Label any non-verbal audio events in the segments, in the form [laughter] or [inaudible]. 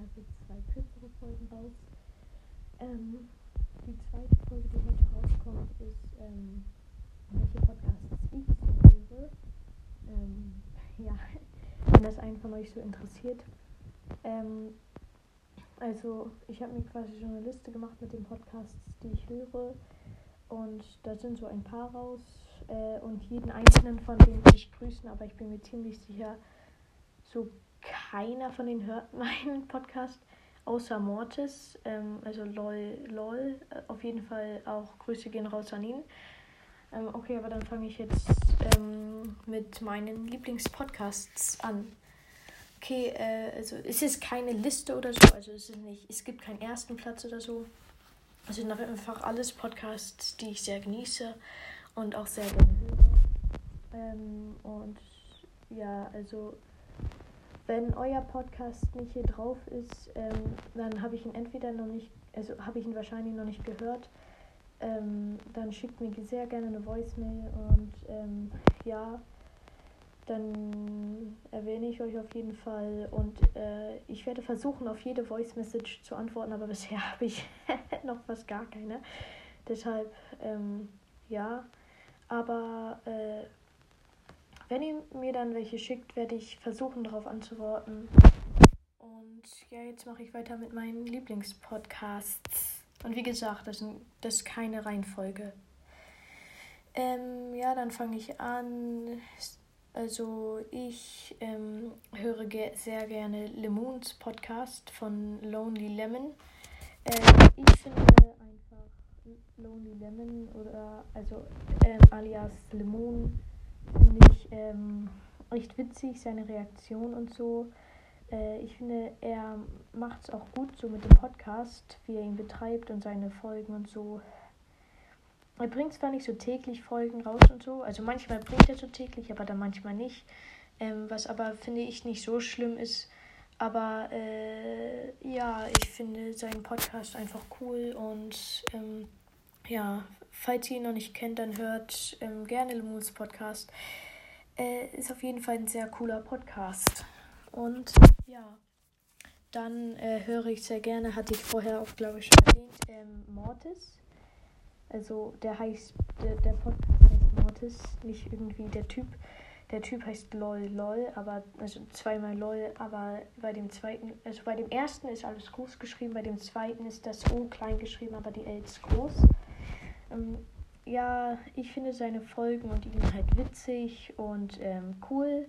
erst jetzt zwei kürzere Folgen raus. Ähm, die zweite Folge, die heute rauskommt, ist, ähm, welche Podcasts ich so höre. Ähm, [laughs] ja, wenn das einen von euch so interessiert. Ähm, also, ich habe mir quasi so eine Liste gemacht mit den Podcasts, die ich höre. Und da sind so ein paar raus. Äh, und jeden einzelnen von denen will ich grüßen, aber ich bin mir ziemlich sicher, so keiner von denen hört [laughs] meinen Podcast, außer Mortis. Ähm, also lol, lol. Äh, auf jeden Fall auch Grüße gehen raus an ihn. Ähm, okay, aber dann fange ich jetzt ähm, mit meinen Lieblingspodcasts an. Okay, äh, also es ist keine Liste oder so, also es ist nicht, es gibt keinen ersten Platz oder so. Es sind einfach alles Podcasts, die ich sehr genieße und auch sehr gerne höre. Ähm, und ja, also wenn euer Podcast nicht hier drauf ist, ähm, dann habe ich ihn entweder noch nicht, also habe ich ihn wahrscheinlich noch nicht gehört. Ähm, dann schickt mir sehr gerne eine Voicemail und ähm, ja, dann erwähne ich euch auf jeden Fall und äh, ich werde versuchen, auf jede Voice Message zu antworten, aber [laughs] bisher habe ich [laughs] noch fast gar keine. Deshalb, ähm, ja, aber äh, wenn ihr mir dann welche schickt, werde ich versuchen, darauf anzuworten. Und ja, jetzt mache ich weiter mit meinen Lieblingspodcasts. Und wie gesagt, das, sind, das ist keine Reihenfolge. Ähm, ja, dann fange ich an. Also ich ähm, höre ge sehr gerne Lemons Podcast von Lonely Lemon. Äh, ich finde einfach Lonely Lemon oder also ähm, alias Lemon finde ich ähm, recht witzig, seine Reaktion und so. Äh, ich finde, er macht es auch gut so mit dem Podcast, wie er ihn betreibt und seine Folgen und so. Er bringt zwar nicht so täglich Folgen raus und so, also manchmal bringt er so täglich, aber dann manchmal nicht. Ähm, was aber, finde ich, nicht so schlimm ist. Aber äh, ja, ich finde seinen Podcast einfach cool und ähm, ja, falls ihr ihn noch nicht kennt, dann hört ähm, gerne Lemons Podcast. Äh, ist auf jeden Fall ein sehr cooler Podcast. Und ja, dann äh, höre ich sehr gerne, hatte ich vorher auch, glaube ich, schon erwähnt, ähm, Mortis. Also der heißt, der, der Podcast heißt Mortis, nicht irgendwie der Typ. Der Typ heißt LOL LOL, aber also zweimal LOL, aber bei dem zweiten, also bei dem ersten ist alles groß geschrieben, bei dem zweiten ist das O klein geschrieben, aber die L ist groß. Ähm, ja, ich finde seine Folgen und ihn halt witzig und ähm, cool.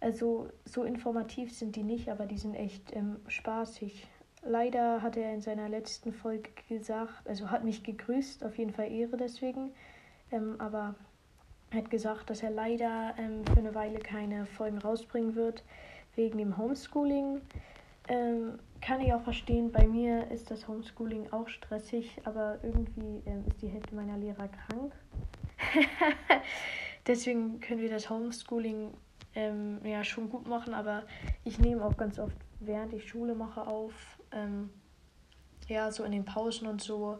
Also so informativ sind die nicht, aber die sind echt ähm, spaßig. Leider hat er in seiner letzten Folge gesagt, also hat mich gegrüßt, auf jeden Fall Ehre deswegen, ähm, aber hat gesagt, dass er leider ähm, für eine Weile keine Folgen rausbringen wird, wegen dem Homeschooling. Kann ich auch verstehen, bei mir ist das Homeschooling auch stressig, aber irgendwie ähm, ist die Hälfte meiner Lehrer krank. [laughs] Deswegen können wir das Homeschooling ähm, ja schon gut machen, aber ich nehme auch ganz oft, während ich Schule mache, auf. Ähm, ja, so in den Pausen und so.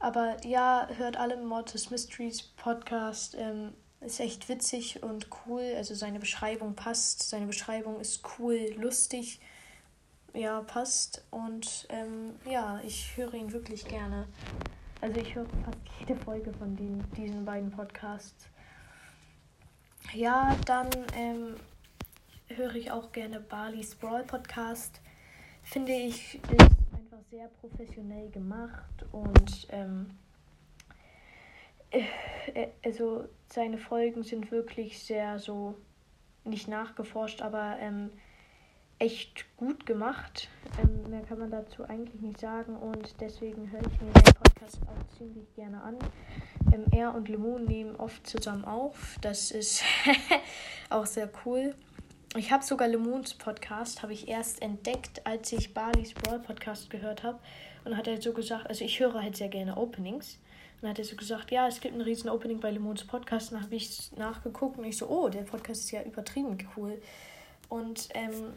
Aber ja, hört alle Mortis Mysteries Podcast. Ähm, ist echt witzig und cool. Also seine Beschreibung passt. Seine Beschreibung ist cool, lustig ja, passt. Und ähm, ja, ich höre ihn wirklich gerne. Also ich höre fast jede Folge von den, diesen beiden Podcasts. Ja, dann ähm, höre ich auch gerne Barley's Brawl Podcast. Finde ich, ist einfach sehr professionell gemacht und ähm, äh, äh, also seine Folgen sind wirklich sehr so nicht nachgeforscht, aber ähm, echt gut gemacht. Ähm, mehr kann man dazu eigentlich nicht sagen und deswegen höre ich mir den Podcast auch ziemlich gerne an. Ähm, er und Lemon nehmen oft zusammen auf. Das ist [laughs] auch sehr cool. Ich habe sogar Lemons Podcast, habe ich erst entdeckt, als ich Barley's Brawl Podcast gehört habe. Und hat er so gesagt, also ich höre halt sehr gerne Openings. Und hat er so gesagt, ja, es gibt ein riesen Opening bei Lemons Podcast. Und dann habe ich nachgeguckt und ich so, oh, der Podcast ist ja übertrieben cool. Und ähm,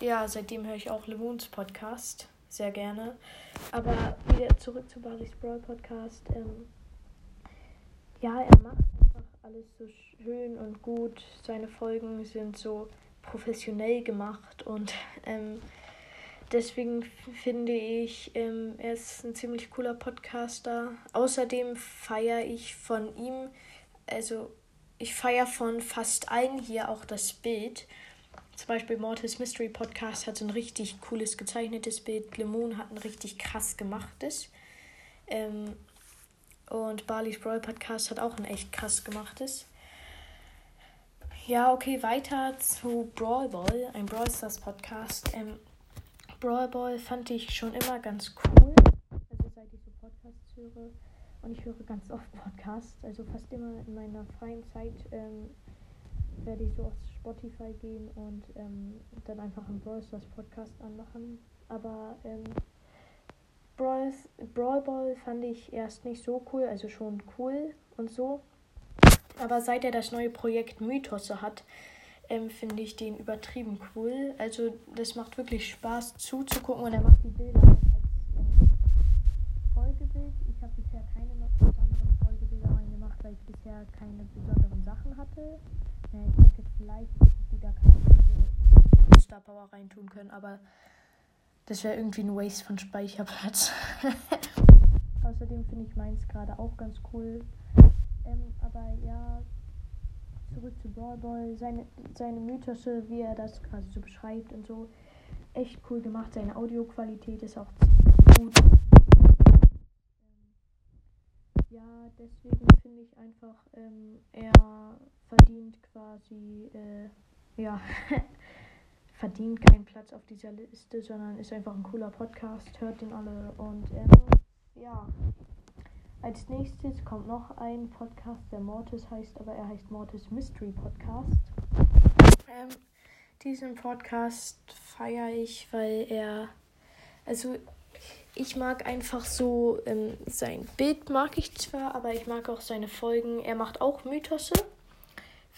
ja, seitdem höre ich auch Lemons Podcast sehr gerne. Aber wieder zurück zu Barley's Brawl Podcast. Ähm, ja, er macht einfach alles so schön und gut. Seine Folgen sind so professionell gemacht und [laughs] ähm, deswegen finde ich, ähm, er ist ein ziemlich cooler Podcaster. Außerdem feiere ich von ihm, also ich feiere von fast allen hier auch das Bild. Zum Beispiel Mortis Mystery Podcast hat so ein richtig cooles gezeichnetes Bild. Lemon hat ein richtig krass gemachtes. Ähm, und Barley's Brawl Podcast hat auch ein echt krass gemachtes. Ja, okay, weiter zu Brawl Ball, ein Brawl Stars Podcast. Ähm, Brawl Ball fand ich schon immer ganz cool. Also seit ich so Podcasts höre. Und ich höre ganz oft Podcasts. Also fast immer in meiner freien Zeit ähm, werde ich so auf Spotify gehen und ähm, dann einfach einen Brawl Stars Podcast anmachen. Aber ähm, Brawl, Brawl Ball fand ich erst nicht so cool, also schon cool und so. Aber seit er das neue Projekt Mythos hat, ähm, finde ich den übertrieben cool. Also das macht wirklich Spaß zuzugucken und er macht die Bilder als ähm, Folgebild. Ich habe bisher keine besonderen Folgebilder reingemacht, weil ich bisher keine besonderen Sachen hatte. Ja, ich vielleicht hätte ich wieder keine Star Power reintun können, aber das wäre irgendwie ein Waste von Speicherplatz. [laughs] Außerdem finde ich meins gerade auch ganz cool. Ähm, aber ja, zurück zu Ball. Seine, seine Mythose, wie er das quasi so beschreibt und so, echt cool gemacht. Seine Audioqualität ist auch gut. Ja, deswegen finde ich einfach, ähm, er verdient quasi, äh, ja, [laughs] verdient keinen Platz auf dieser Liste, sondern ist einfach ein cooler Podcast, hört den alle und ähm, ja. Als nächstes kommt noch ein Podcast, der Mortis heißt, aber er heißt Mortis Mystery Podcast. Ähm, diesen Podcast feiere ich, weil er, also ich mag einfach so, ähm, sein Bild mag ich zwar, aber ich mag auch seine Folgen. Er macht auch Mythose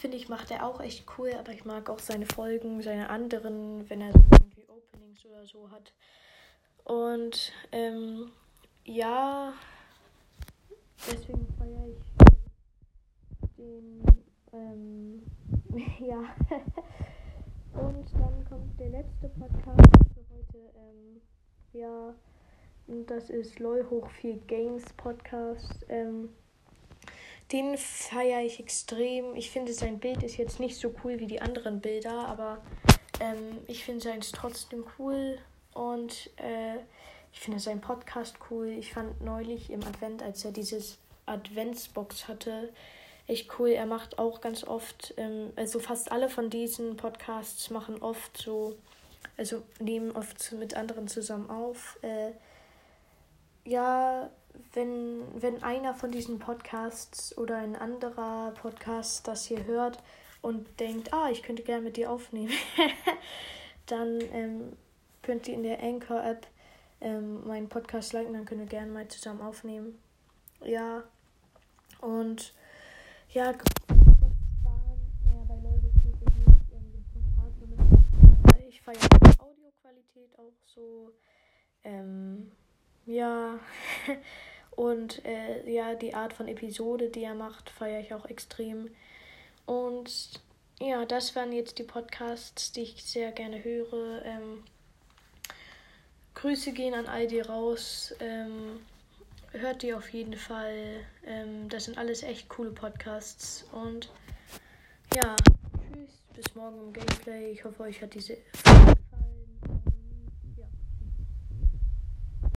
finde ich, macht er auch echt cool, aber ich mag auch seine Folgen, seine anderen, wenn er irgendwie Openings oder so hat. Und ähm, ja, deswegen feiere ich den, ähm, [laughs] ja. Und dann kommt der letzte Podcast für heute, ähm, ja, das ist LOL hoch 4 Games Podcast. Ähm, den feiere ich extrem. Ich finde, sein Bild ist jetzt nicht so cool wie die anderen Bilder, aber ähm, ich finde seins trotzdem cool und äh, ich finde seinen Podcast cool. Ich fand neulich im Advent, als er dieses Adventsbox hatte, echt cool. Er macht auch ganz oft, ähm, also fast alle von diesen Podcasts machen oft so, also nehmen oft mit anderen zusammen auf. Äh, ja, wenn, wenn einer von diesen Podcasts oder ein anderer Podcast das hier hört und denkt, ah, ich könnte gerne mit dir aufnehmen, [laughs] dann ähm, könnt ihr in der Anchor-App ähm, meinen Podcast liken, dann können wir gerne mal zusammen aufnehmen. Ja, und ja, ich feiere die Audioqualität auch so. Ähm, ja, [laughs] und äh, ja, die Art von Episode, die er macht, feiere ich auch extrem. Und ja, das waren jetzt die Podcasts, die ich sehr gerne höre. Ähm, Grüße gehen an all die raus. Ähm, hört die auf jeden Fall. Ähm, das sind alles echt coole Podcasts. Und ja, tschüss, bis morgen im Gameplay. Ich hoffe, euch hat diese